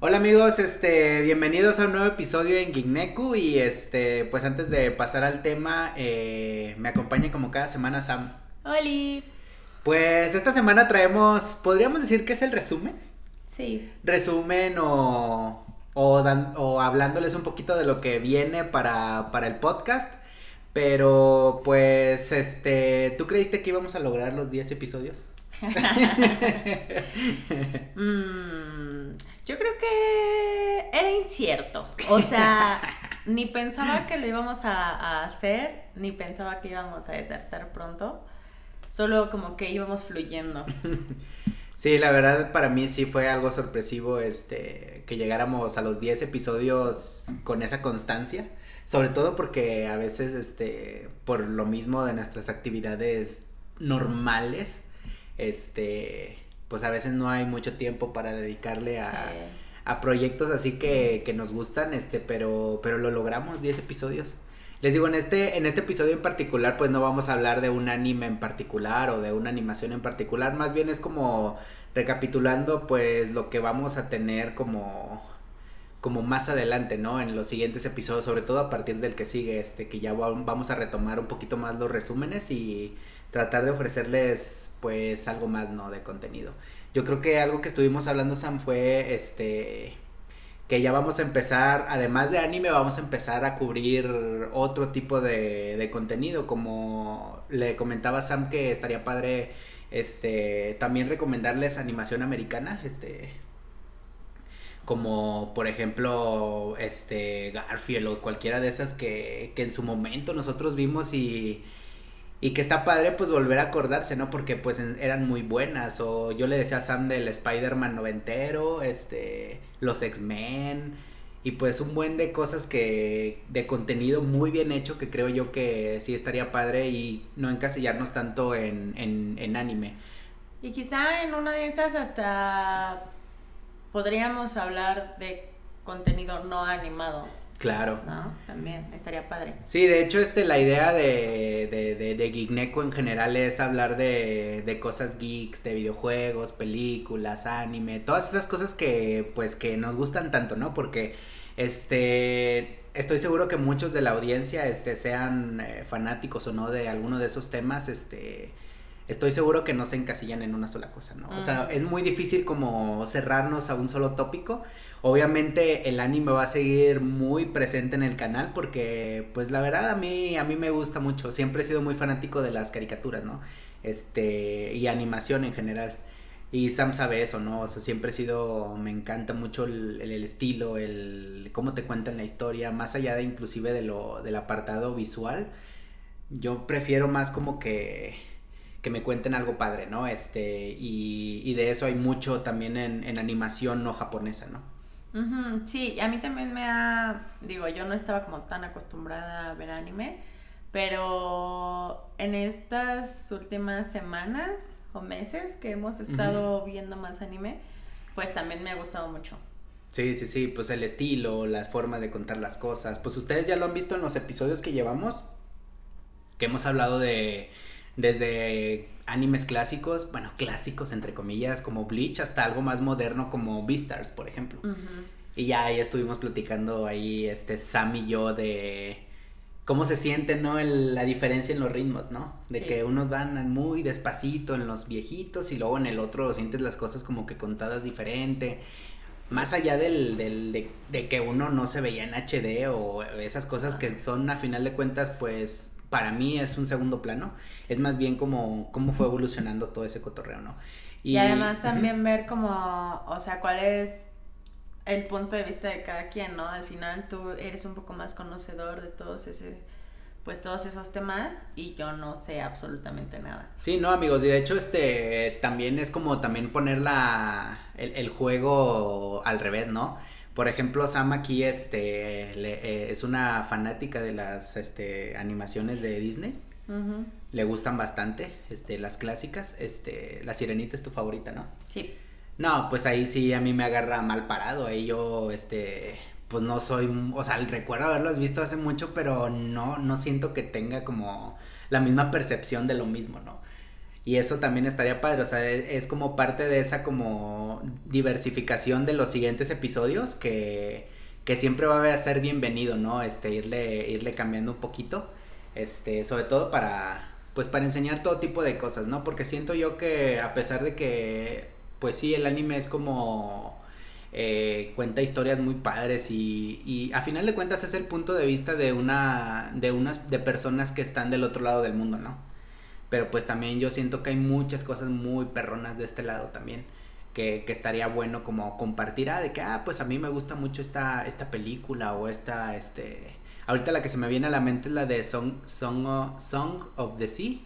Hola amigos, este, bienvenidos a un nuevo episodio en Gigneku y este, pues antes de pasar al tema, eh, me acompaña como cada semana Sam. Oli. Pues esta semana traemos, podríamos decir que es el resumen. Sí. Resumen o, o, dan- o hablándoles un poquito de lo que viene para, para el podcast. Pero pues, este, ¿tú creíste que íbamos a lograr los 10 episodios? Mm, yo creo que era incierto. O sea, ni pensaba que lo íbamos a, a hacer, ni pensaba que íbamos a desertar pronto. Solo como que íbamos fluyendo. Sí, la verdad para mí sí fue algo sorpresivo este que llegáramos a los 10 episodios con esa constancia, sobre todo porque a veces este por lo mismo de nuestras actividades normales, este pues a veces no hay mucho tiempo para dedicarle a, Sí. a proyectos así que, que nos gustan, este, pero pero lo logramos 10 episodios. Les digo, en este, en este episodio en particular, pues no vamos a hablar de un anime en particular o de una animación en particular, más bien es como recapitulando pues lo que vamos a tener como como más adelante, ¿no? En los siguientes episodios, sobre todo a partir del que sigue este, que ya va- vamos a retomar un poquito más los resúmenes y tratar de ofrecerles pues algo más, ¿no? De contenido. Yo creo que algo que estuvimos hablando, Sam, fue este que ya vamos a empezar, además de anime, vamos a empezar a cubrir otro tipo de, de contenido, como le comentaba Sam que estaría padre, este, también recomendarles animación americana, este, como por ejemplo, este, Garfield o cualquiera de esas que, que en su momento nosotros vimos y, y que está padre pues volver a acordarse, ¿no? Porque pues en- eran muy buenas. O yo le decía a Sam del Spider-Man noventero, este, los X-Men. Y pues un buen de cosas que, de contenido muy bien hecho que creo yo que sí estaría padre y no encasillarnos tanto en, en, en anime. Y quizá en una de esas hasta podríamos hablar de contenido no animado, Claro. ¿no? También estaría padre. Sí, de hecho, este, la idea de, de, Geekneco en general es hablar de, de cosas geeks, de videojuegos, películas, anime, todas esas cosas que, pues, que nos gustan tanto, ¿no? Porque, este, estoy seguro que muchos de la audiencia, este, sean eh, fanáticos o no de alguno de esos temas, este, estoy seguro que no se encasillan en una sola cosa, ¿no? O sea, Mm. es muy difícil como cerrarnos a un solo tópico. Obviamente el anime va a seguir muy presente en el canal porque pues la verdad a mí a mí me gusta mucho, siempre he sido muy fanático de las caricaturas, ¿no? Este y animación en general. Y Sam sabe eso, ¿no? O sea, siempre he sido, me encanta mucho el, estilo, el cómo te cuentan la historia, más allá de inclusive de lo del apartado visual. Yo prefiero más como que que me cuenten algo padre, ¿no? Este, y, de eso hay mucho también en animación no japonesa, ¿no? Ujú, sí, a mí también me ha, digo, yo no estaba como tan acostumbrada a ver anime, pero en estas últimas semanas o meses que hemos estado viendo más anime, pues también me ha gustado mucho. Sí, sí, sí, pues el estilo, la forma de contar las cosas. Pues ustedes ya lo han visto en los episodios que llevamos, que hemos hablado de desde animes clásicos, bueno, clásicos entre comillas, como Bleach, hasta algo más moderno como Beastars, por ejemplo. Y ya ahí estuvimos platicando ahí, este, Sam y yo de cómo se siente, ¿no? El- la diferencia en los ritmos, ¿no? De Sí. que unos van muy despacito en los viejitos y luego en el otro sientes las cosas como que contadas diferente. Más allá del, del- de, de que uno no se veía en HD o esas cosas que son a final de cuentas, pues para mí es un segundo plano. Es más bien como cómo fue evolucionando todo ese cotorreo, ¿no? Y, además también ver como, o sea, cuál es el punto de vista de cada quien, ¿no? Al final tú eres un poco más conocedor de todos ese, pues todos esos temas y yo no sé absolutamente nada. Sí, no, amigos, y de hecho, este, también es como también poner la, el, el juego al revés, ¿no? Por ejemplo, Sam aquí, este, le- eh, es una fanática de las, este, animaciones de Disney. Le gustan bastante, este, las clásicas, este, La Sirenita es tu favorita, ¿no? Sí. No, pues ahí sí a mí me agarra mal parado, ahí yo, este, pues no soy, o sea, recuerdo haberlas visto hace mucho, pero no, no siento que tenga como la misma percepción de lo mismo, ¿no? Y eso también estaría padre, o sea, e, es, como parte de esa como diversificación de los siguientes episodios que, que siempre va a ser bienvenido, ¿no? Este, irle, irle cambiando un poquito, este, sobre todo para, pues para enseñar todo tipo de cosas, ¿no? Porque siento yo que a pesar de que, pues sí, el anime es como... Eh, cuenta historias muy padres y, y a final de cuentas es el punto de vista de una de unas de personas que están del otro lado del mundo, ¿no? Pero pues también yo siento que hay muchas cosas muy perronas de este lado también. Que, que, estaría bueno como compartir, ah, de que, ah, pues a mí me gusta mucho esta, esta película o esta, este... Ahorita la que se me viene a la mente es la de Song, Song, of, Song of the Sea,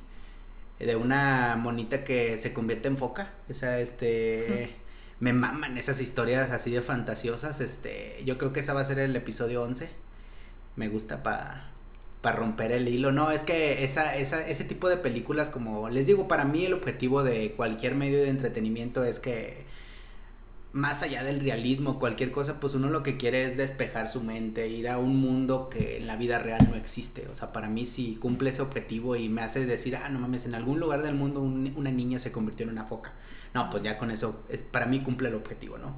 de una monita que se convierte en foca, esa, este... Me maman esas historias así de fantasiosas, este... Yo creo que esa va a ser el episodio 11. Me gusta para para romper el hilo. No, es que esa, esa, ese tipo de películas, como les digo, para mí el objetivo de cualquier medio de entretenimiento es que más allá del realismo, cualquier cosa, pues uno lo que quiere es despejar su mente, ir a un mundo que en la vida real no existe. O sea, para mí si cumple ese objetivo y me hace decir, ah, no mames, en algún lugar del mundo una niña se convirtió en una foca. No, pues ya con eso, para mí cumple el objetivo, ¿no?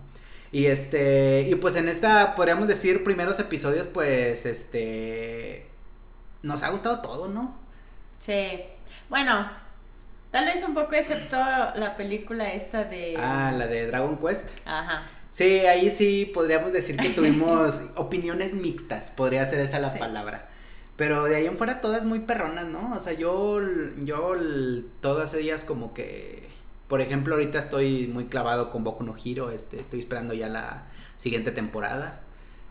Y este, y pues en esta, podríamos decir, primeros episodios, pues, este, nos ha gustado todo, ¿no? Sí. Bueno, tal vez un poco excepto la película esta de... Ah, la de Dragon Quest. Ajá. Sí, ahí sí podríamos decir que tuvimos opiniones mixtas, podría ser esa la palabra. Pero de ahí en fuera todas muy perronas, ¿no? O sea, yo, yo, todas ellas como que, por ejemplo, ahorita estoy muy clavado con Boku no Hiro, este, estoy esperando ya la siguiente temporada.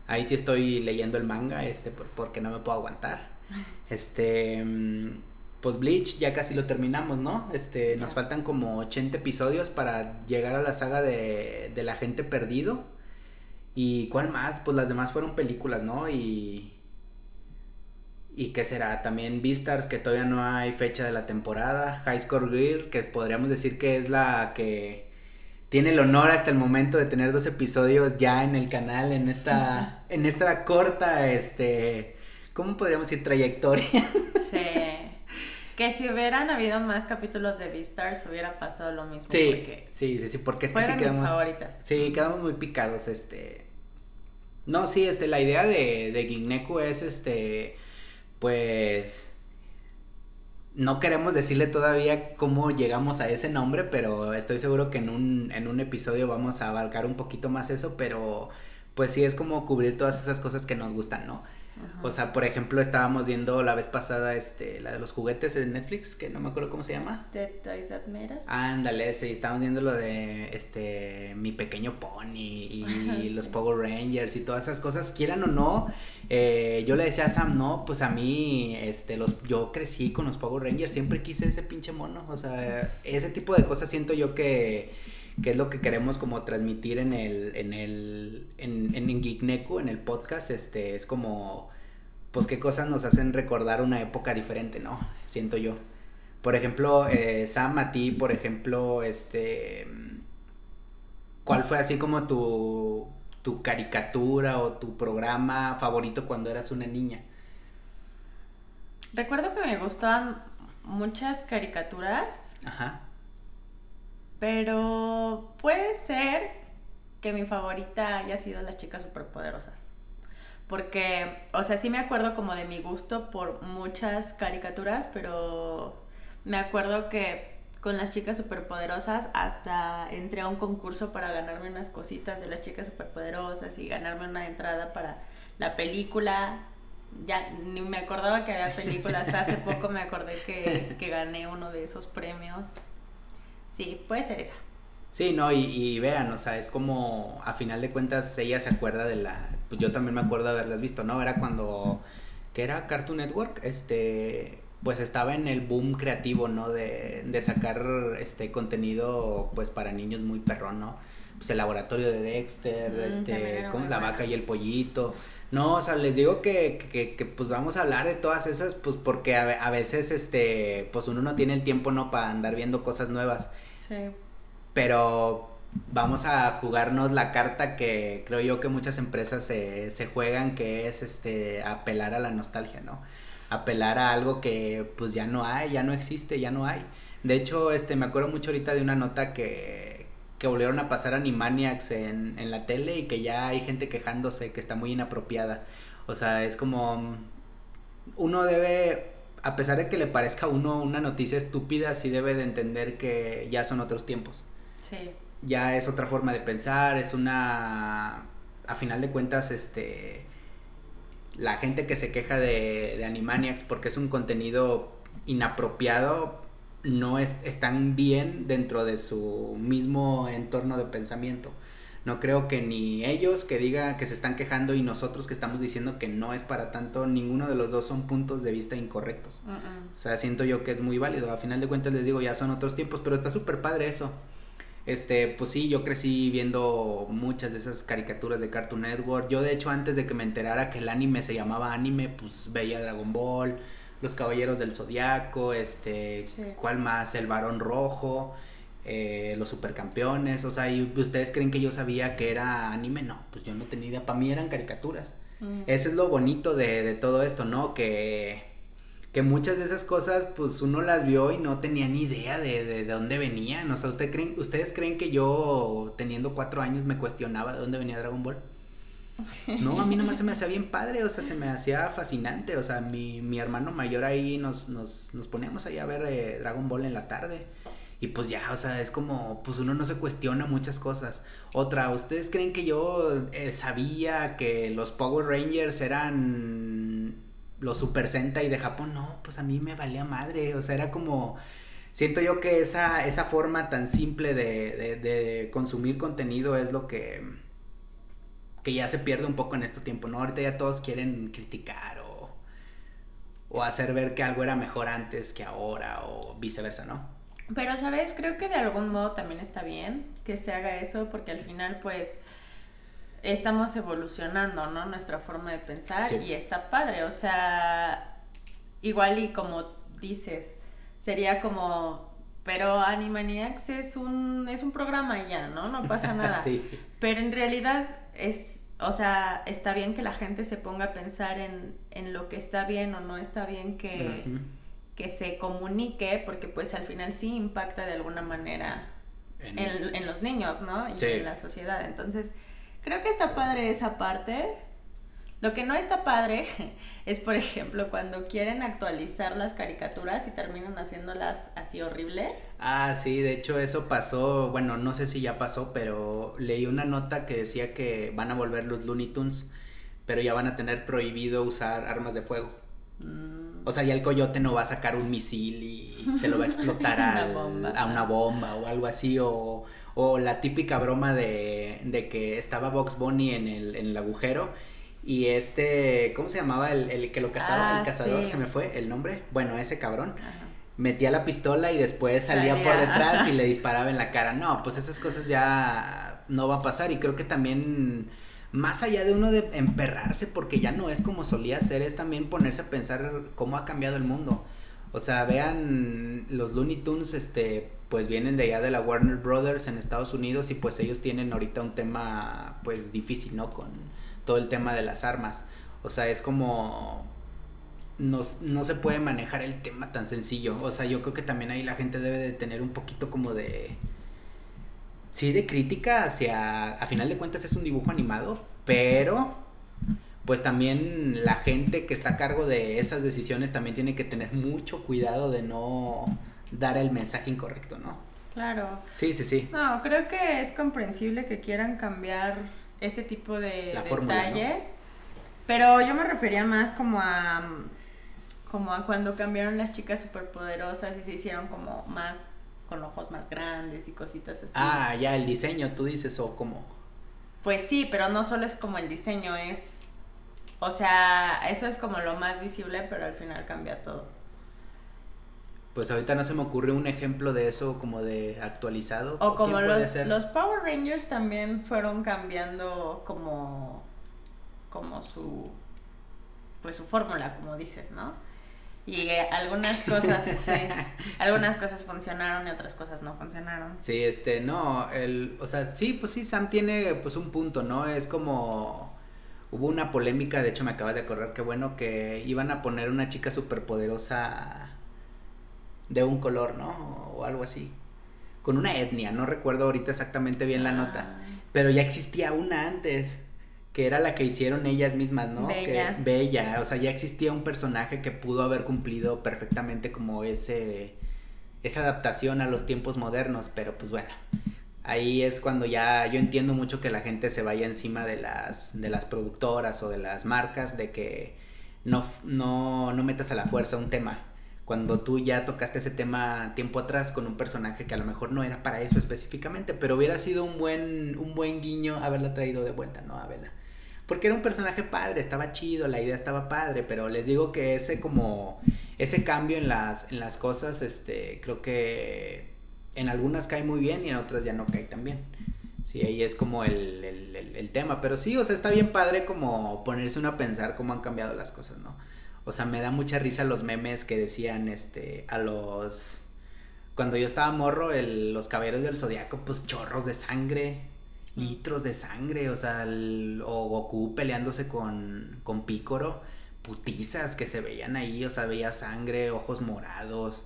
Ahí sí estoy leyendo el manga, este, porque no me puedo aguantar. Este, mm, pues Bleach ya casi lo terminamos, ¿no? Este, nos faltan como 80 episodios para llegar a la saga de, de la gente perdido. ¿Y cuál más? Pues las demás fueron películas, ¿no? Y... ¿Y qué será? También Beastars, que todavía no hay fecha de la temporada. High Score Gear, que podríamos decir que es la que tiene el honor hasta el momento de tener dos episodios ya en el canal, en esta, en esta corta, este, ¿cómo podríamos decir? Trayectoria. Sí. Que si hubieran habido más capítulos de Beastars hubiera pasado lo mismo. Sí, sí, sí, sí, porque es que sí quedamos. favoritas. Sí, quedamos muy picados, este. No, sí, este, la idea de, de Gigneku es este. Pues. No queremos decirle todavía cómo llegamos a ese nombre, pero estoy seguro que en un, en un episodio vamos a abarcar un poquito más eso, pero pues sí es como cubrir todas esas cosas que nos gustan, ¿no? O sea, por ejemplo, estábamos viendo la vez pasada este, la de los juguetes de Netflix, que no me acuerdo cómo se llama. The Toys That Made Us. Ándale, sí, estábamos viendo lo de este Mi Pequeño Pony y los Power Rangers y todas esas cosas, quieran o no. Eh, yo le decía a Sam, no, pues a mí, este, los, yo crecí con los Power Rangers, siempre quise ese pinche mono. O sea, ese tipo de cosas siento yo que que es lo que queremos como transmitir en el, en el, en, en, en el podcast, este, es como, pues qué cosas nos hacen recordar una época diferente, ¿no? Siento yo. Por ejemplo, eh, Sam, a ti, por ejemplo, este, ¿cuál fue así como tu, tu caricatura o tu programa favorito cuando eras una niña? Recuerdo que me gustaban muchas caricaturas. Ajá. Pero puede ser que mi favorita haya sido las chicas superpoderosas. Porque, o sea, sí me acuerdo como de mi gusto por muchas caricaturas, pero me acuerdo que con las chicas superpoderosas hasta entré a un concurso para ganarme unas cositas de las chicas superpoderosas y ganarme una entrada para la película. Ya ni me acordaba que había película, hasta hace poco me acordé que, que gané uno de esos premios. Sí, puede ser esa. Sí, no, y, vean, o sea, es como, a final de cuentas, ella se acuerda de la, pues yo también me acuerdo de haberlas visto, ¿no? Era cuando, que era Cartoon Network, este, pues estaba en el boom creativo, ¿no? De, de sacar, este, contenido, pues, para niños muy perrón, ¿no? Pues el laboratorio de Dexter, mm, este, como la vaca y el pollito. No, o sea, les digo que, que, que, pues vamos a hablar de todas esas, pues porque a, a veces, este, pues uno no tiene el tiempo, ¿no? Para andar viendo cosas nuevas. Pero vamos a jugarnos la carta que creo yo que muchas empresas se, se juegan, que es este apelar a la nostalgia, ¿no? Apelar a algo que pues ya no hay, ya no existe, ya no hay. De hecho, este, me acuerdo mucho ahorita de una nota que, que volvieron a pasar Animaniacs en, en la tele y que ya hay gente quejándose que está muy inapropiada. O sea, es como uno debe, a pesar de que le parezca a uno una noticia estúpida, sí debe de entender que ya son otros tiempos. Sí. Ya es otra forma de pensar, es una, a final de cuentas, este, la gente que se queja de, de Animaniacs porque es un contenido inapropiado, no es, están bien dentro de su mismo entorno de pensamiento. No creo que ni ellos que digan que se están quejando y nosotros que estamos diciendo que no es para tanto, ninguno de los dos son puntos de vista incorrectos. Mm, mm. O sea, siento yo que es muy válido. A final de cuentas les digo, ya son otros tiempos, pero está súper padre eso. Este, pues sí, yo crecí viendo muchas de esas caricaturas de Cartoon Network. Yo de hecho antes de que me enterara que el anime se llamaba anime, pues veía Dragon Ball, Los Caballeros del Zodiaco, este, Sí. ¿cuál más? El Varón Rojo, eh, Los Supercampeones. O sea, ¿y ustedes creen que yo sabía que era anime? No, pues yo no tenía idea. Para mí eran caricaturas. Mm. Eso es lo bonito de, de todo esto, ¿no? Que, que muchas de esas cosas, pues uno las vio y no tenía ni idea de, de, de dónde venían. O sea, ¿usted creen, ¿ustedes creen que yo, teniendo cuatro años, me cuestionaba de dónde venía Dragon Ball? No, a mí nomás se me hacía bien padre, o sea, se me hacía fascinante. O sea, mi, mi hermano mayor ahí nos, nos, nos poníamos ahí a ver eh, Dragon Ball en la tarde. Y pues ya, o sea, es como, pues uno no se cuestiona muchas cosas. Otra, ¿ustedes creen que yo eh, sabía que los Power Rangers eran los Super Sentai de Japón? No, pues a mí me valía madre. O sea, era como, siento yo que esa, esa forma tan simple de, de, de consumir contenido es lo que, que ya se pierde un poco en este tiempo, ¿no? Ahorita ya todos quieren criticar o, o hacer ver que algo era mejor antes que ahora o viceversa, ¿no? Pero, ¿sabes? Creo que de algún modo también está bien que se haga eso porque al final, pues, estamos evolucionando, ¿no? Nuestra forma de pensar Sí. y está padre. O sea, igual y como dices, sería como, pero Animaniacs es un, es un programa y ya, ¿no? No pasa nada. sí. Pero en realidad es, o sea, está bien que la gente se ponga a pensar en, en lo que está bien o no está bien que. Que se comunique, porque pues al final sí impacta de alguna manera En- en, en los niños, ¿no? Y Sí. en la sociedad. Entonces, creo que está padre esa parte. Lo que no está padre es, por ejemplo, cuando quieren actualizar las caricaturas y terminan haciéndolas así horribles. Ah, sí, de hecho eso pasó, bueno, no sé si ya pasó, pero leí una nota que decía que van a volver los Looney Tunes, pero ya van a tener prohibido usar armas de fuego. Mm, O sea, ya el coyote no va a sacar un misil y se lo va a explotar Una al- bomba. a una bomba o algo así, o, o la típica broma de, de que estaba Box Bunny en el, en el agujero y este, ¿cómo se llamaba el, el que lo cazaba? Ah, el cazador, sí. se me fue el nombre. Bueno, ese cabrón ajá. metía la pistola y después salía, Salía, por detrás ajá. y le disparaba en la cara. No, pues esas cosas ya no va a pasar y creo que también más allá de uno de emperrarse porque ya no es como solía ser, es también ponerse a pensar cómo ha cambiado el mundo. O sea, vean los Looney Tunes, este, pues vienen de allá de la Warner Brothers en Estados Unidos y pues ellos tienen ahorita un tema pues difícil, ¿no? Con todo el tema de las armas. O sea, es como no, no se puede manejar el tema tan sencillo. O sea, yo creo que también ahí la gente debe de tener un poquito como de... Sí, de crítica hacia... A final de cuentas es un dibujo animado, pero... Pues también la gente que está a cargo de esas decisiones también tiene que tener mucho cuidado de no dar el mensaje incorrecto, ¿no? Claro. Sí, sí, sí. No, creo que es comprensible que quieran cambiar ese tipo de La fórmula, ¿no? detalles. Pero yo me refería más como a como a cuando cambiaron las chicas superpoderosas y se hicieron como más con ojos más grandes y cositas así. Ah, ya, el diseño, tú dices, o como... Pues sí, pero no solo es como el diseño, es o sea, eso es como lo más visible, pero al final cambia todo. Pues ahorita no se me ocurre un ejemplo de eso como de actualizado. O como ¿Quién puede los, los Power Rangers también fueron cambiando como, como su, pues su fórmula, como dices, ¿no? Y eh, algunas cosas, sí, algunas cosas funcionaron y otras cosas no funcionaron. Sí, este, no, el, o sea, sí, pues sí, Sam tiene pues un punto, ¿no? Es como, hubo una polémica, de hecho me acabas de acordar, que bueno, que iban a poner una chica superpoderosa, de un color, ¿no? O algo así. Con una etnia, no recuerdo ahorita exactamente bien la nota. Ah. Pero ya existía una antes, que era la que hicieron ellas mismas, ¿no? Bella. Que, Bella, o sea, ya existía un personaje que pudo haber cumplido perfectamente como ese esa adaptación a los tiempos modernos, pero pues bueno, ahí es cuando ya yo entiendo mucho que la gente se vaya encima de las de las productoras o de las marcas de que no no no metas a la fuerza un tema cuando tú ya tocaste ese tema tiempo atrás con un personaje que a lo mejor no era para eso específicamente, pero hubiera sido un buen, un buen guiño haberla traído de vuelta, ¿no? A Bella. Porque era un personaje padre, estaba chido, la idea estaba padre, pero les digo que ese como, ese cambio en las, en las cosas, este, creo que en algunas cae muy bien y en otras ya no cae tan bien. Sí, ahí es como el, el, tema, pero sí, o sea, está bien padre como ponerse uno a pensar cómo han cambiado las cosas, ¿no? O sea, me da mucha risa los memes que decían, este, a los... Cuando yo estaba morro, los caballeros del zodiaco, pues chorros de sangre, litros de sangre, o sea, el, o Goku peleándose con, con Pícoro, putizas que se veían ahí, o sea, veía sangre, ojos morados.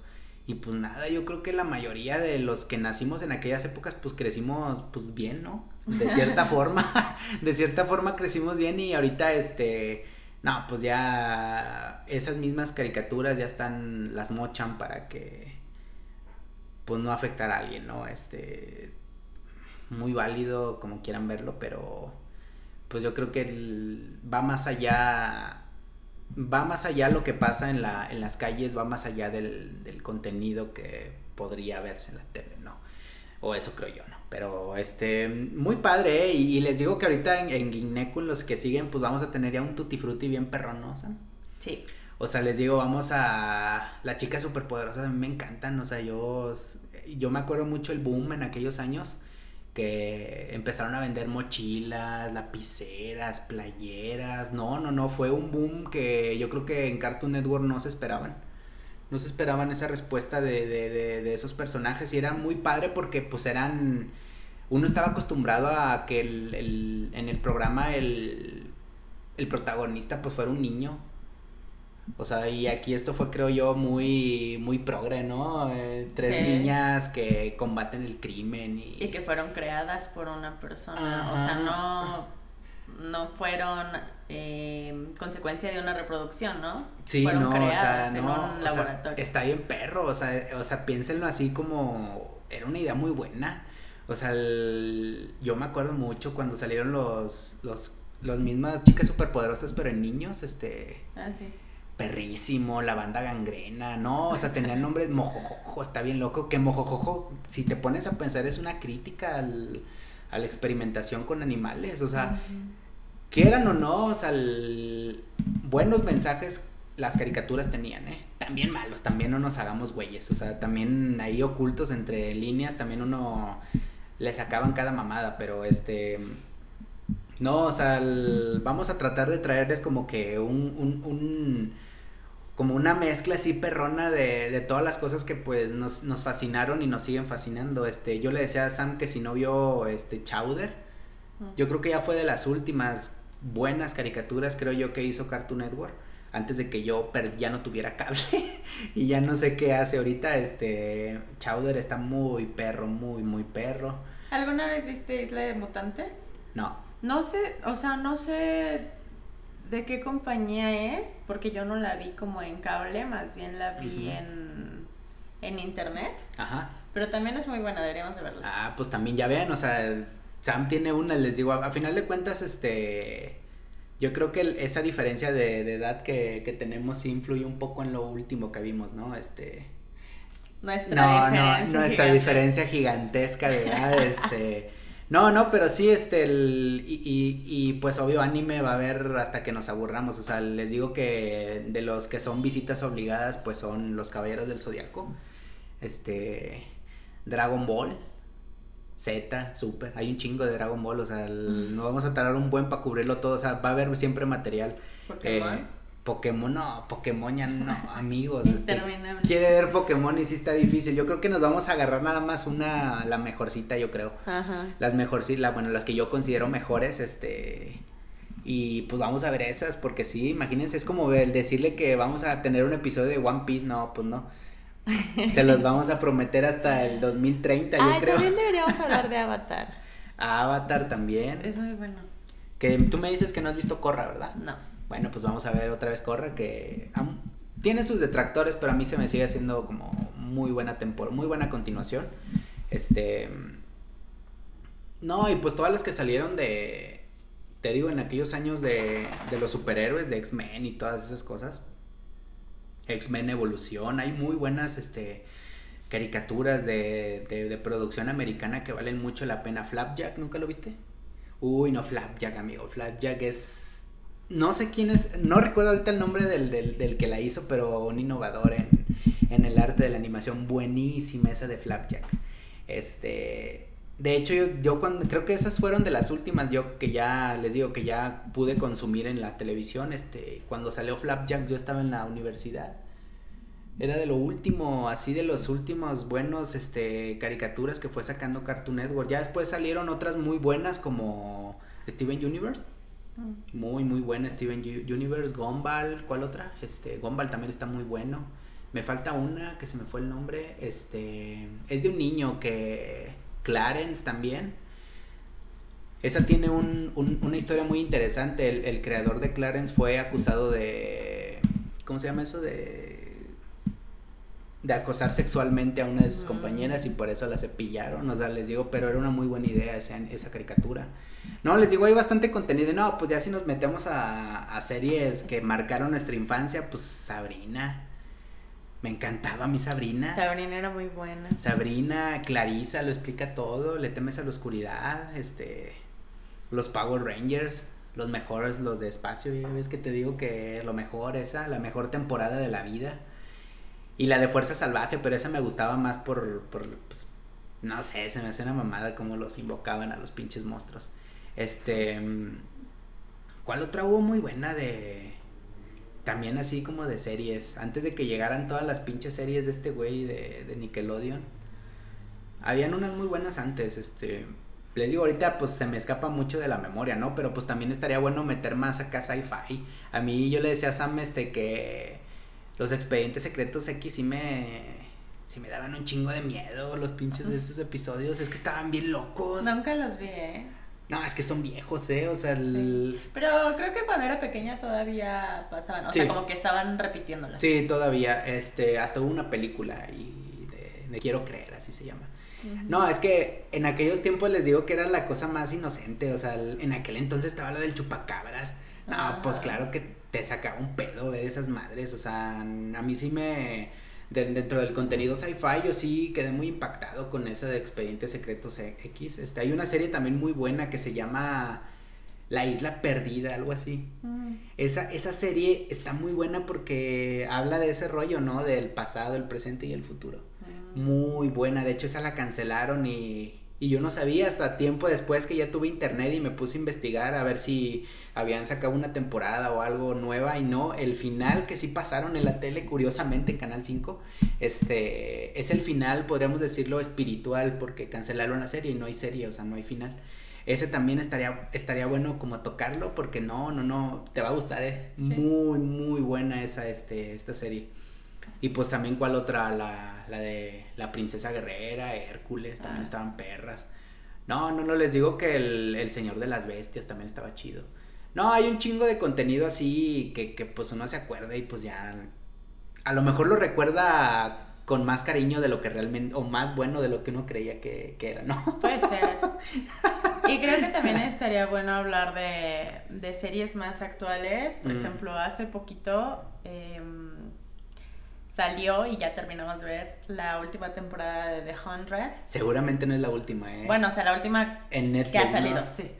Y pues nada, yo creo que la mayoría de los que nacimos en aquellas épocas, pues crecimos pues bien, ¿no? De cierta forma, de cierta forma crecimos bien y ahorita este no, pues ya esas mismas caricaturas ya están, las mochan para que pues no afectar a alguien, ¿no? Este, muy válido como quieran verlo, pero pues yo creo que el, va más allá, va más allá lo que pasa en, la, en las calles, va más allá del, del contenido que podría verse en la tele, ¿no? O eso creo yo, ¿no? Pero este, muy padre, ¿eh? y, y, les digo que ahorita en, en Guineco, los que siguen, pues vamos a tener ya un tutti frutti bien perrón, ¿no? O sea, Sí. o sea, les digo, vamos a. Las chicas superpoderosas a mí me encantan, o sea, yo. Yo me acuerdo mucho el boom en aquellos años que empezaron a vender mochilas, lapiceras, playeras. No, no, no, fue un boom que yo creo que en Cartoon Network no se esperaban. No se esperaban esa respuesta de, de, de, de esos personajes y era muy padre porque pues eran... Uno estaba acostumbrado a que el, el, en el programa el, el protagonista pues fuera un niño. O sea, y aquí esto fue, creo yo, muy, muy progre, ¿no? Eh, tres Sí. niñas que combaten el crimen y... Y que fueron creadas por una persona. O sea, no, no fueron eh, consecuencia de una reproducción, ¿no? Sí, fueron no, o creadas sea, en no, un o sea, laboratorio. está bien perro, o sea, o sea, piénsenlo así como, era una idea muy buena, o sea, el- yo me acuerdo mucho cuando salieron los, los, los mismas chicas superpoderosas, pero en niños, este, Ah, sí. Perrísimo, la banda gangrena, no, o sea, tenían nombres, mojojojo, está bien loco, que mojojojo, si te pones a pensar, es una crítica al, a la experimentación con animales, o sea, Ujú. quieran o no, o sea, el- buenos mensajes las caricaturas tenían, ¿eh? También malos, también no nos hagamos güeyes, o sea, también ahí ocultos entre líneas, también uno le sacaban cada mamada, pero este... No, o sea, el- vamos a tratar de traerles como que un, un, un- como una mezcla así perrona de, de todas las cosas que pues nos, nos fascinaron y nos siguen fascinando. Este, yo le decía a Sam que si no vio este Chowder, yo creo que ya fue de las últimas buenas caricaturas, creo yo, que hizo Cartoon Network. Antes de que yo ya no tuviera cable y ya no sé qué hace ahorita. Este Chowder está muy perro, muy, muy perro. ¿Alguna vez viste Isla de Mutantes? No, No sé, o sea, no sé de qué compañía es, porque yo no la vi como en cable, más bien la vi en, en internet. ajá. Pero también es muy buena, deberíamos de verla. Ah, pues también ya ven, o sea, Sam tiene una, les digo, a, a final de cuentas, este, yo creo que el- esa diferencia de, de edad que, que tenemos sí influye un poco en lo último que vimos, ¿no? Este, Nuestra no, no, diferencia. nuestra gigante. diferencia gigantesca de edad, este, no, no, pero sí, este, el, y, y, y, pues obvio anime va a haber hasta que nos aburramos, o sea, les digo que de los que son visitas obligadas, pues son los Caballeros del Zodiaco, este, Dragon Ball, Z, Super, hay un chingo de Dragon Ball, o sea, el- no vamos a tardar un buen para cubrirlo todo, o sea, va a haber siempre material. Pokémon. Eh, Pokémon, no, Pokémon ya no, amigos. este, quiere ver Pokémon y sí está difícil. Yo creo que nos vamos a agarrar nada más una, la mejorcita, yo creo. Ajá. Las mejorcitas, bueno, las que yo considero mejores, este. Y pues vamos a ver esas, porque sí, imagínense, es como el decirle que vamos a tener un episodio de One Piece, no, pues no. Se los vamos a prometer hasta el 2030, yo Ay, creo. también deberíamos hablar de Avatar. Avatar también. Es muy bueno. Que tú me dices que no has visto Corra, ¿verdad? No. Bueno, pues vamos a ver otra vez Corra, que tiene sus detractores, pero a mí se me sigue haciendo como muy buena temporada, muy buena continuación. Este. No, y pues todas las que salieron de. Te digo, en aquellos años de, de los superhéroes, de X-Men y todas esas cosas. X-Men Evolución, hay muy buenas este, caricaturas de, de, de producción americana que valen mucho la pena. Flapjack, ¿nunca lo viste? Uy, no, Flapjack, amigo. Flapjack es. No sé quién es. No recuerdo ahorita el nombre del, del, del que la hizo, pero un innovador en, en el arte de la animación. Buenísima esa de Flapjack. Este. De hecho, yo, yo cuando. Creo que esas fueron de las últimas. Yo que ya les digo que ya pude consumir en la televisión. Este. Cuando salió Flapjack, yo estaba en la universidad. Era de lo último, así de los últimos buenos este, caricaturas que fue sacando Cartoon Network. Ya después salieron otras muy buenas como Steven Universe. Muy, muy buena Steven Universe. Gumball, ¿cuál otra? Este, Gumball también está muy bueno. Me falta una que se me fue el nombre. Este, es de un niño que... Clarence también. Esa tiene un- un- una historia muy interesante. El, el creador de Clarence fue acusado de... ¿Cómo se llama eso? De... De acosar sexualmente a una de sus compañeras y por eso la cepillaron. O sea, les digo, pero era una muy buena idea esa, esa caricatura. No, les digo, hay bastante contenido. No, pues ya si nos metemos a, a series que marcaron nuestra infancia, pues Sabrina. Me encantaba mi Sabrina. Sabrina era muy buena. Sabrina, Clarisa, lo explica todo, le temes a la oscuridad, este, los Power Rangers, los mejores, los de espacio, ya ves que te digo que lo mejor, esa, la mejor temporada de la vida. Y la de Fuerza Salvaje, pero esa me gustaba más por, por pues, no sé, se me hace una mamada como los invocaban a los pinches monstruos. Este, ¿cuál otra hubo muy buena de... También así como de series. Antes de que llegaran todas las pinches series de este güey de, de Nickelodeon. Habían unas muy buenas antes, este. Les digo, ahorita pues se me escapa mucho de la memoria, ¿no? Pero pues también estaría bueno meter más acá sci-fi. A mí yo le decía a Sam este que los expedientes secretos X sí me... Sí me daban un chingo de miedo los pinches de esos episodios. Es que estaban bien locos. Nunca los vi, ¿eh? No, es que son viejos, ¿eh? O sea, el... Pero creo que cuando era pequeña todavía pasaban. O Sí. sea, como que estaban repitiéndolas. Sí, todavía, este, hasta hubo una película y de, de Quiero creer, así se llama. No, es que en aquellos tiempos les digo que era la cosa más inocente, o sea, el- en aquel entonces estaba lo del chupacabras. No, Ah. pues claro que te sacaba un pedo ver esas madres, o sea, a mí sí me de- dentro del contenido sci-fi yo sí quedé muy impactado con eso de Expedientes Secretos X. Este, hay una serie también muy buena que se llama La Isla Perdida, algo así. Mm. Esa, esa serie está muy buena porque habla de ese rollo, ¿no? Del pasado, el presente y el futuro. Mm. Muy buena, de hecho esa la cancelaron y, y yo no sabía hasta tiempo después que ya tuve internet y me puse a investigar a ver si habían sacado una temporada o algo nueva y no, el final que sí pasaron en la tele, curiosamente en Canal 5, este, es el final, podríamos decirlo, espiritual porque cancelaron la serie y no hay serie, o sea, no hay final. Ese también estaría, estaría bueno como tocarlo porque no, no, no, te va a gustar, eh. Sí. Muy, muy buena esa, este, esta serie. Y pues también cuál otra, la, la de la princesa guerrera, Hércules, también Ah, estaban perras. No, no, no, les digo que el, el señor de las bestias también estaba chido. No, hay un chingo de contenido así que, que pues uno se acuerda y pues ya a lo mejor lo recuerda con más cariño de lo que realmente, o más bueno de lo que uno creía que, que era, ¿no? Puede ser. Y creo que también estaría bueno hablar de, de series más actuales. Por Mm. ejemplo, hace poquito em, salió y ya terminamos de ver la última temporada de The Hundred. Seguramente no es la última, ¿eh? Bueno, o sea, la última en Netflix. que ha ¿no? salido, sí.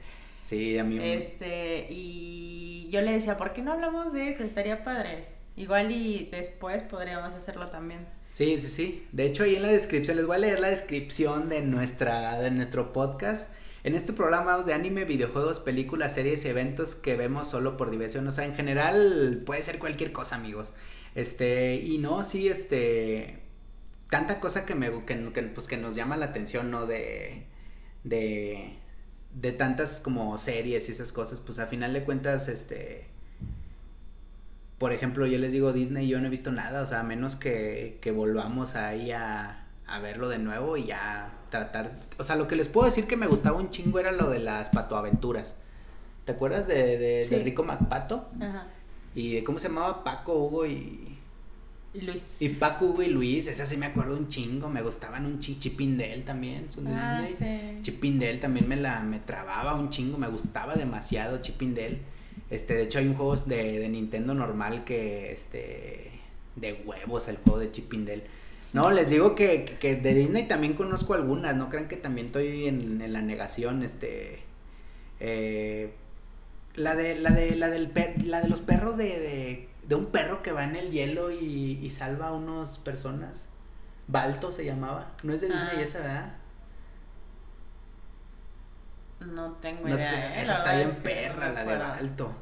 Sí, a mí Este, y yo le decía, ¿por qué no hablamos de eso? Estaría padre. Igual y después podríamos hacerlo también. Sí, sí, sí. De hecho, ahí en la descripción, les voy a leer la descripción de, nuestra, de nuestro podcast. En este programa hablamos de anime, videojuegos, películas, series y eventos que vemos solo por diversión. O sea, en general puede ser cualquier cosa, amigos. Este, y no, sí, este, tanta cosa que me, que, que, pues, que nos llama la atención, ¿no? De, de, de tantas como series y esas cosas, pues a final de cuentas, este, por ejemplo, yo les digo Disney, yo no he visto nada, o sea, a menos que, que volvamos ahí a, a verlo de nuevo y ya tratar, o sea, lo que les puedo decir que me gustaba un chingo era lo de las patoaventuras. ¿Te acuerdas de, de, Sí. de Rico MacPato? Ajá. Y de cómo se llamaba Paco, Hugo y... Luis. Y Paco, Hugo y Luis, esa sí me acuerdo un chingo, me gustaban un chingo, Chipindel también, son de Ah, Disney. sí. Chipindel también me la me trababa un chingo, me gustaba demasiado Chipindel. Este, de hecho hay un juego de, de Nintendo normal que este de huevos el juego de Chipindel. No, les digo que, que- que de Disney también conozco algunas, no crean que también estoy en, en la negación, este eh, la de la de la del per- la de los perros de, de, de un perro que va en el hielo y, y salva a unas personas. Balto se llamaba. No es de Disney Ah. esa, ¿verdad? No tengo No idea. te- ¿eh? esa está bien es que no perra, la de. Balto.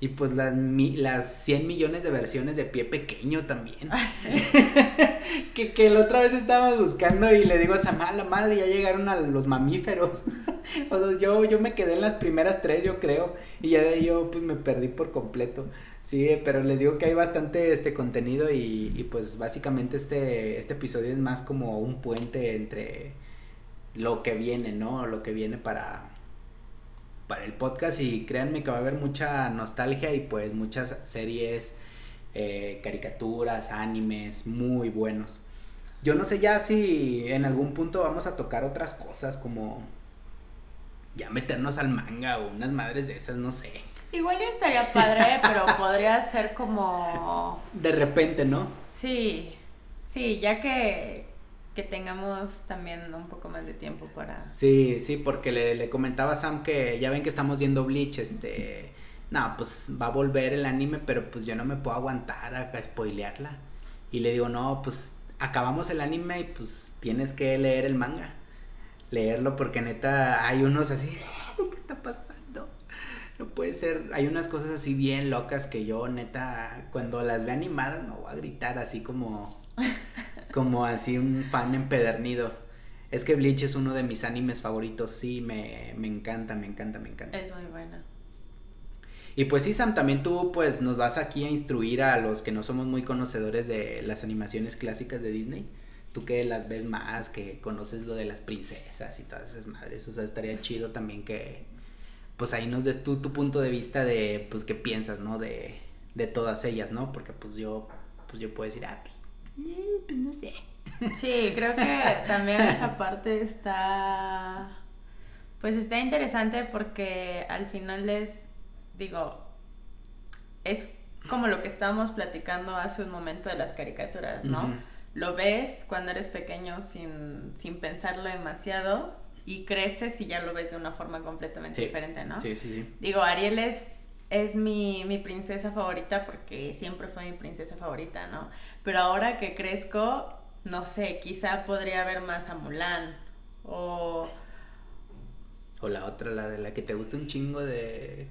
Y pues las, mi- las 100 millones de versiones de pie pequeño también. Ah, que, que la otra vez estábamos buscando y le digo a Samá, la madre, ya llegaron a los mamíferos. o sea, yo, yo me quedé en las primeras tres, yo creo. Y ya de ahí yo pues me perdí por completo. Sí, pero les digo que hay bastante este contenido y, y pues básicamente este, este episodio es más como un puente entre lo que viene, ¿no? Lo que viene para, para el podcast y créanme que va a haber mucha nostalgia y pues muchas series, eh, caricaturas, animes muy buenos. Yo no sé ya si en algún punto vamos a tocar otras cosas como ya meternos al manga o unas madres de esas, no sé. Igual ya estaría padre, pero podría ser como. De repente, ¿no? Sí, sí, ya que, que tengamos también un poco más de tiempo para. Sí, sí, porque le, le comentaba a Sam que ya ven que estamos viendo Bleach, este, no, pues va a volver el anime, pero pues yo no me puedo aguantar a, a spoilearla. Y le digo, no, pues acabamos el anime y pues tienes que leer el manga. Leerlo porque neta hay unos así, "Ah, ¿qué está pasando? No puede ser, hay unas cosas así bien locas que yo neta cuando las ve animadas no voy a gritar así como como así un fan empedernido. Es que Bleach es uno de mis animes favoritos, sí, me, me encanta, me encanta, me encanta. Es muy buena. Y pues sí, Sam, también tú pues nos vas aquí a instruir a los que no somos muy conocedores de las animaciones clásicas de Disney. Tú que las ves más, que conoces lo de las princesas y todas esas madres. O sea, estaría chido también que pues ahí nos des tú tu punto de vista de pues qué piensas, ¿no? De, de todas ellas, ¿no? Porque pues yo, pues yo puedo decir, ah, pues, pues no sé. Sí, creo que también esa parte está. Pues está interesante porque al final es. Digo. Es como lo que estábamos platicando hace un momento de las caricaturas, ¿no? Lo ves cuando eres pequeño sin, sin pensarlo demasiado y creces y ya lo ves de una forma completamente Sí. diferente, ¿no? Sí, sí, sí. Digo, Ariel es, es mi, mi princesa favorita porque siempre fue mi princesa favorita, ¿no? Pero ahora que crezco, no sé, quizá podría ver más a Mulan o O la otra, la de la que te gusta un chingo de...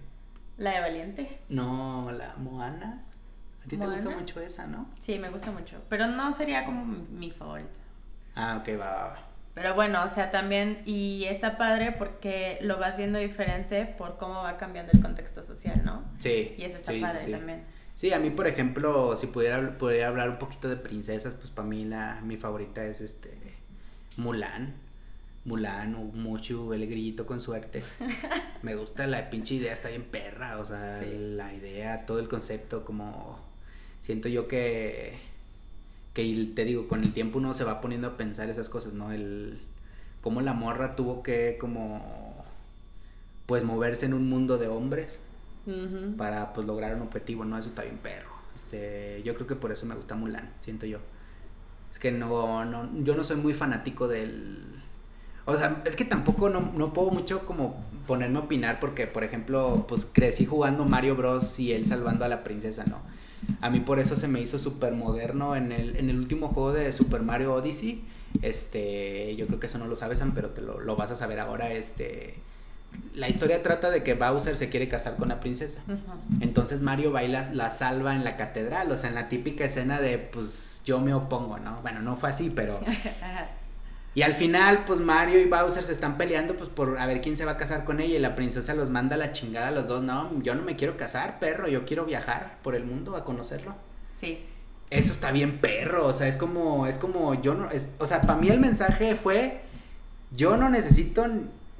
la de Valiente. No, la Moana. A ti te gusta mucho esa, ¿no? Sí, me gusta mucho, pero no sería como mi, mi favorita. Ah, ok, va, va, va. Pero bueno, o sea, también, y está padre porque lo vas viendo diferente por cómo va cambiando el contexto social, ¿no? Sí. Y eso está sí, padre sí. también. Sí, a mí, por ejemplo, si pudiera, pudiera hablar un poquito de princesas, pues para mí la, mi favorita es este Mulan. Mulan, o Mushu, el grillito con suerte. Me gusta la pinche idea, está bien perra, o sea, Sí. la idea, todo el concepto, como siento yo que, que te digo, con el tiempo uno se va poniendo a pensar esas cosas, ¿no? El, cómo la morra tuvo que como, pues moverse en un mundo de hombres para pues lograr un objetivo, ¿no? Eso está bien perro. Este, yo creo que por eso me gusta Mulan, siento yo. Es que no, no, yo no soy muy fanático del... O sea, es que tampoco no, no puedo mucho como ponerme a opinar porque, por ejemplo, pues crecí jugando Mario Bros. y él salvando a la princesa, ¿no? A mí por eso se me hizo súper moderno en el, en el último juego de Super Mario Odyssey. Este, yo creo que eso no lo sabes, Sam, pero te lo, lo vas a saber ahora. Este, la historia trata de que Bowser se quiere casar con la princesa. Entonces Mario va y la, salva en la catedral, o sea, en la típica escena de, pues yo me opongo, ¿no? Bueno, no fue así, pero. Y al final, pues Mario y Bowser se están peleando, pues por a ver quién se va a casar con ella. Y la princesa los manda a la chingada a los dos. No, yo no me quiero casar, perro. Yo quiero viajar por el mundo a conocerlo. Sí. Eso está bien, perro. O sea, es como, es como, yo no, es, o sea, para mí el mensaje fue, yo no necesito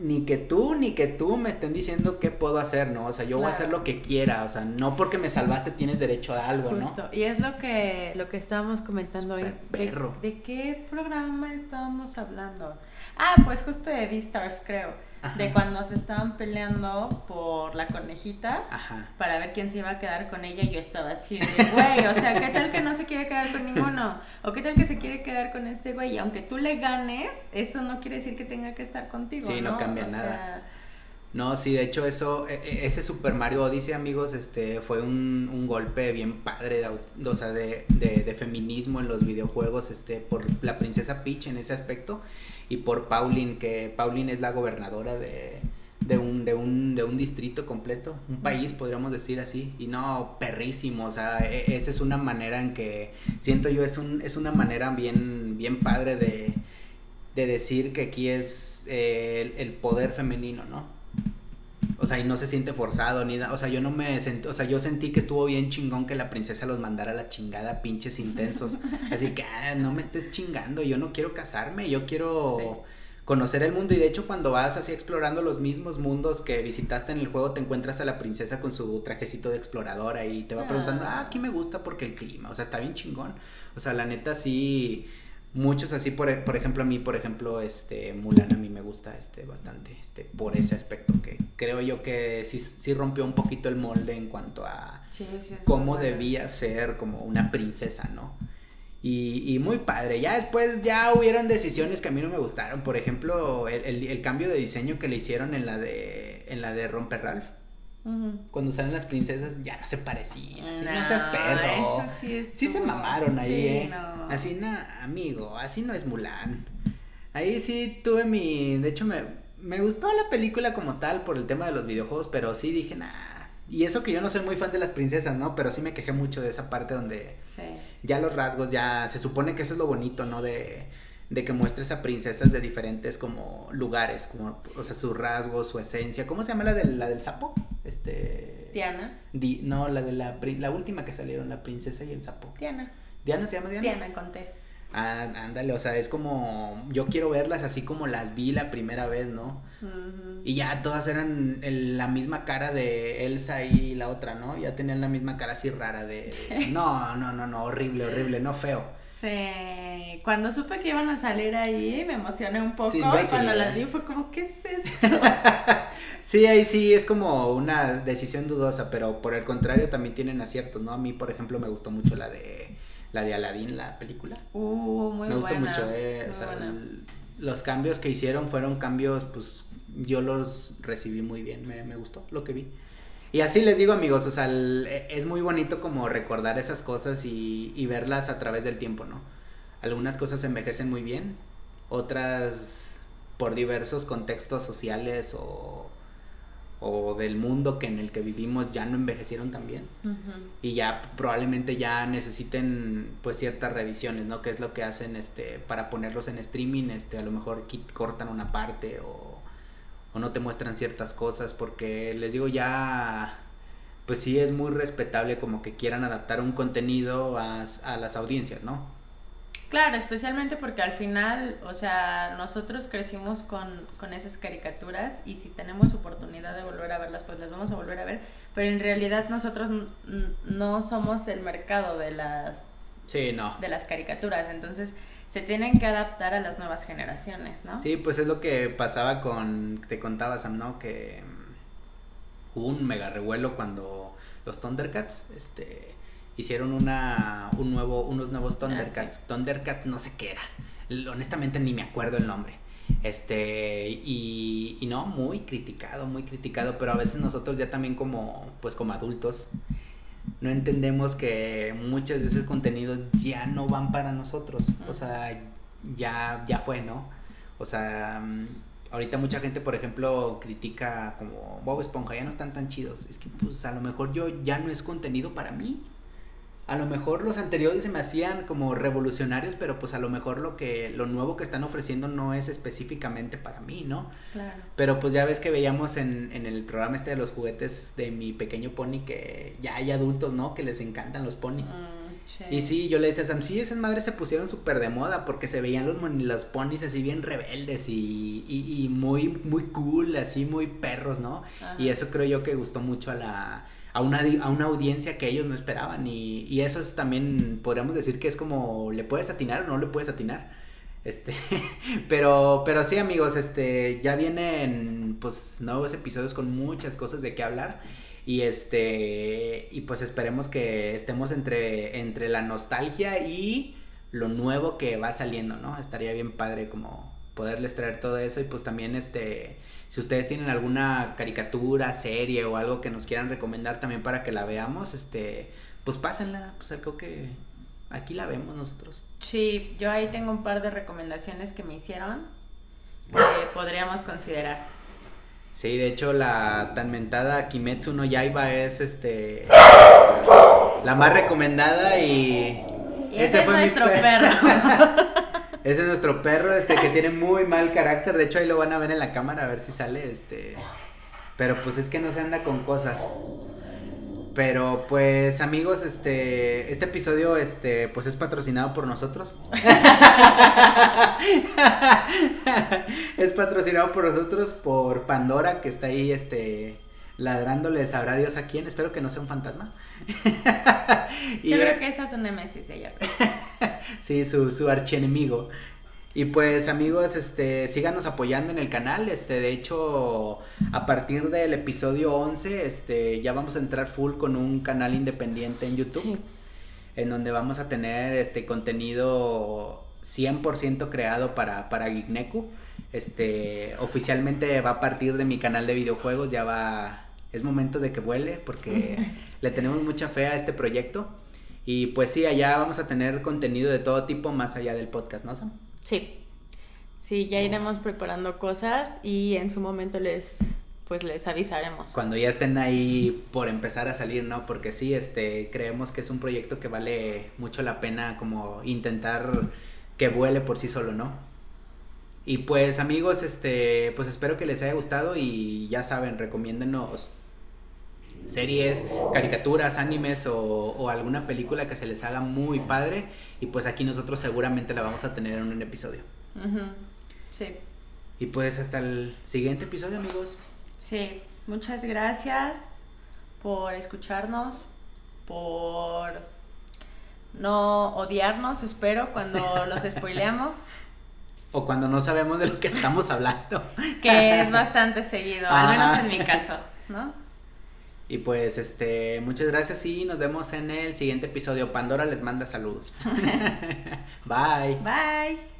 ni que tú ni que tú me estén diciendo qué puedo hacer, ¿no? O sea, yo voy a hacer lo que quiera, o sea, no porque me salvaste tienes derecho a algo, Justo. Y es lo que lo que estábamos comentando hoy. Perro. ¿De, qué programa estábamos hablando? Ah, pues justo de Beastars, creo. De cuando se estaban peleando por la conejita Ajá. para ver quién se iba a quedar con ella. Y yo estaba así de, güey, o sea, ¿qué tal que no se quiere quedar con ninguno? ¿O qué tal que se quiere quedar con este güey? Y aunque tú le ganes, eso no quiere decir que tenga que estar contigo. Sí, no, no cambia nada. No, sí, de hecho eso, e, e, ese Super Mario Odyssey, amigos, este, fue un, un golpe bien padre, de, o sea, de, de, de, feminismo en los videojuegos, este, por la princesa Peach en ese aspecto, y por Pauline, que Pauline es la gobernadora de, de un, de un, de un distrito completo, un país, podríamos decir así, y no, perrísimo, o sea, e, esa es una manera en que, siento yo, es, un, es una manera bien, bien padre de, de decir que aquí es eh, el, el poder femenino, ¿no? O sea, y no se siente forzado ni nada. O sea, yo no me sentí, o sea, yo sentí que estuvo bien chingón que la princesa los mandara a la chingada, pinches intensos. Así que, ah, no me estés chingando, yo no quiero casarme, yo quiero sí. conocer el mundo. Y de hecho, cuando vas así explorando los mismos mundos que visitaste en el juego, te encuentras a la princesa con su trajecito de exploradora y te va preguntando, ah, aquí me gusta porque el clima, o sea, está bien chingón. O sea, la neta sí muchos así por, por ejemplo a mí por ejemplo este Mulan a mí me gusta este bastante este por ese aspecto que creo yo que sí, sí rompió un poquito el molde en cuanto a sí, sí, cómo debía ser como una princesa no y, y, muy padre. Ya después ya hubieron decisiones que a mí no me gustaron. Por ejemplo el, el, el cambio de diseño que le hicieron en la de en la de Romper Ralph Uh -huh. Cuando salen las princesas ya no se parecían. Así, no, no seas perro. Sí, sí, se mamaron ahí, sí, eh. No. Así, no, amigo, así no es Mulan. Ahí sí tuve mi. De hecho, me, me gustó la película como tal por el tema de los videojuegos, pero sí dije, nah. Y eso que yo no soy muy fan de las princesas, ¿no? Pero sí me quejé mucho de esa parte donde sí. ya los rasgos, ya se supone que eso es lo bonito, ¿no? De de que muestres a princesas de diferentes como lugares, como, o sea, su rasgo, su esencia. ¿Cómo se llama la, de, la del sapo? Este... Diana. Di, no, la de la, la última que salieron, la princesa y el sapo. Diana. ¿Diana se llama Diana? Diana, conté. Ah, ándale, o sea, es como, yo quiero verlas así como las vi la primera vez, ¿no? Uh -huh. Y ya todas eran el, la misma cara de Elsa y la otra, ¿no? Ya tenían la misma cara así rara de... Sí. No, no, no, no, horrible, horrible, no feo. Sí, cuando supe que iban a salir ahí me emocioné un poco Sí, y cuando las vi fue como, ¿qué es esto? Sí, ahí sí es como una decisión dudosa, pero por el contrario también tienen aciertos, ¿no? A mí, por ejemplo, me gustó mucho la de la de Aladdin, la película. Uh, muy me gustó buena, mucho, eh, o sea, el- los cambios que hicieron fueron cambios, pues yo los recibí muy bien, me, me gustó lo que vi. Y así les digo amigos, o sea, el- e- es muy bonito como recordar esas cosas y, y verlas a través del tiempo, ¿no? Algunas cosas envejecen muy bien, otras por diversos contextos sociales o, o del mundo que en el que vivimos ya no envejecieron tan bien Ujú. y ya probablemente ya necesiten pues ciertas reediciones, ¿no? Que es lo que hacen este para ponerlos en streaming, este a lo mejor cortan una parte o, o no te muestran ciertas cosas porque les digo ya pues sí es muy respetable como que quieran adaptar un contenido a, a las audiencias, ¿no? Claro, especialmente porque al final, o sea, nosotros crecimos con, con esas caricaturas y si tenemos oportunidad de volver a verlas, pues las vamos a volver a ver, pero en realidad nosotros no somos el mercado de las, Sí, no. de las caricaturas, entonces se tienen que adaptar a las nuevas generaciones, ¿no? Sí, pues es lo que pasaba con, te contaba Sam, ¿no? Que mm, hubo un mega revuelo cuando los Thundercats, este, hicieron una, un nuevo, unos nuevos Thundercats. Thundercat no sé qué era, honestamente ni me acuerdo el nombre. Este, y, y no, muy criticado, muy criticado, pero a veces nosotros ya también como, pues como adultos, no entendemos que muchos de esos contenidos ya no van para nosotros. O sea, ya, ya fue, ¿no? O sea, mm, ahorita mucha gente, por ejemplo, critica como Bob Esponja, ya no están tan chidos. Es que, pues, a lo mejor yo ya no es contenido para mí. A lo mejor los anteriores se me hacían como revolucionarios, pero pues a lo mejor lo que lo nuevo que están ofreciendo no es específicamente para mí, ¿no? Claro. Pero pues ya ves que veíamos en, en el programa este de los juguetes de mi pequeño pony que ya hay adultos, ¿no? Que les encantan los ponis. Mm, Y sí, yo le decía a Sam, sí, esas madres se pusieron súper de moda porque se veían los, los ponis así bien rebeldes y, y, y muy, muy cool, así muy perros, ¿no? Ajá. Y eso creo yo que gustó mucho a la a una, a una audiencia que ellos no esperaban. Y, y eso es también podríamos decir que es como le puedes atinar o no le puedes atinar este pero pero sí amigos este ya vienen pues nuevos episodios con muchas cosas de qué hablar. Y este y pues esperemos que estemos entre entre la nostalgia y lo nuevo que va saliendo no estaría bien padre como poderles traer todo eso y pues también este si ustedes tienen alguna caricatura, serie o algo que nos quieran recomendar también para que la veamos, este, pues pásenla, pues creo que aquí la vemos nosotros. Sí, yo ahí tengo un par de recomendaciones que me hicieron que podríamos considerar. Sí, de hecho la tan mentada Kimetsu no Yaiba es este la más recomendada y Y ese, es fue mi nuestro pe- perro. Ese es nuestro perro, este, que tiene muy mal carácter. De hecho, ahí lo van a ver en la cámara a ver si sale, este. Pero pues es que no se anda con cosas. Pero pues amigos, este, este episodio, este, pues es patrocinado por nosotros. es patrocinado por nosotros, por Pandora, que está ahí, este, ladrándole, sabrá Dios a quién. Espero que no sea un fantasma. Y- Yo creo que esa es un Nemesis ella. Sí, su, su archienemigo. Y pues amigos, este, síganos apoyando en el canal, este, de hecho, a partir del episodio 11, este, ya vamos a entrar full con un canal independiente en YouTube, Sí. en donde vamos a tener, este, contenido 100% creado para, para Geekneku, este, oficialmente va a partir de mi canal de videojuegos, ya va, es momento de que vuele, porque le tenemos mucha fe a este proyecto, y pues sí, allá vamos a tener contenido de todo tipo más allá del podcast, ¿no, Sam? Sí. Sí, ya iremos preparando cosas y en su momento les pues les avisaremos. Cuando ya estén ahí por empezar a salir, ¿no? Porque sí, este, creemos que es un proyecto que vale mucho la pena como intentar que vuele por sí solo, ¿no? Y pues amigos, este, pues espero que les haya gustado y ya saben, recomiéndenos series, caricaturas, animes o, o alguna película que se les haga muy padre y pues aquí nosotros seguramente la vamos a tener en un episodio. Ujú. Sí. Y pues hasta el siguiente episodio, amigos. Sí, muchas gracias por escucharnos, por no odiarnos, espero, cuando los spoileamos, O cuando no sabemos de lo que estamos hablando. que es bastante seguido, al menos en mi caso, ¿no? Y pues, este, muchas gracias y nos vemos en el siguiente episodio. Pandora les manda saludos. Bye. Bye.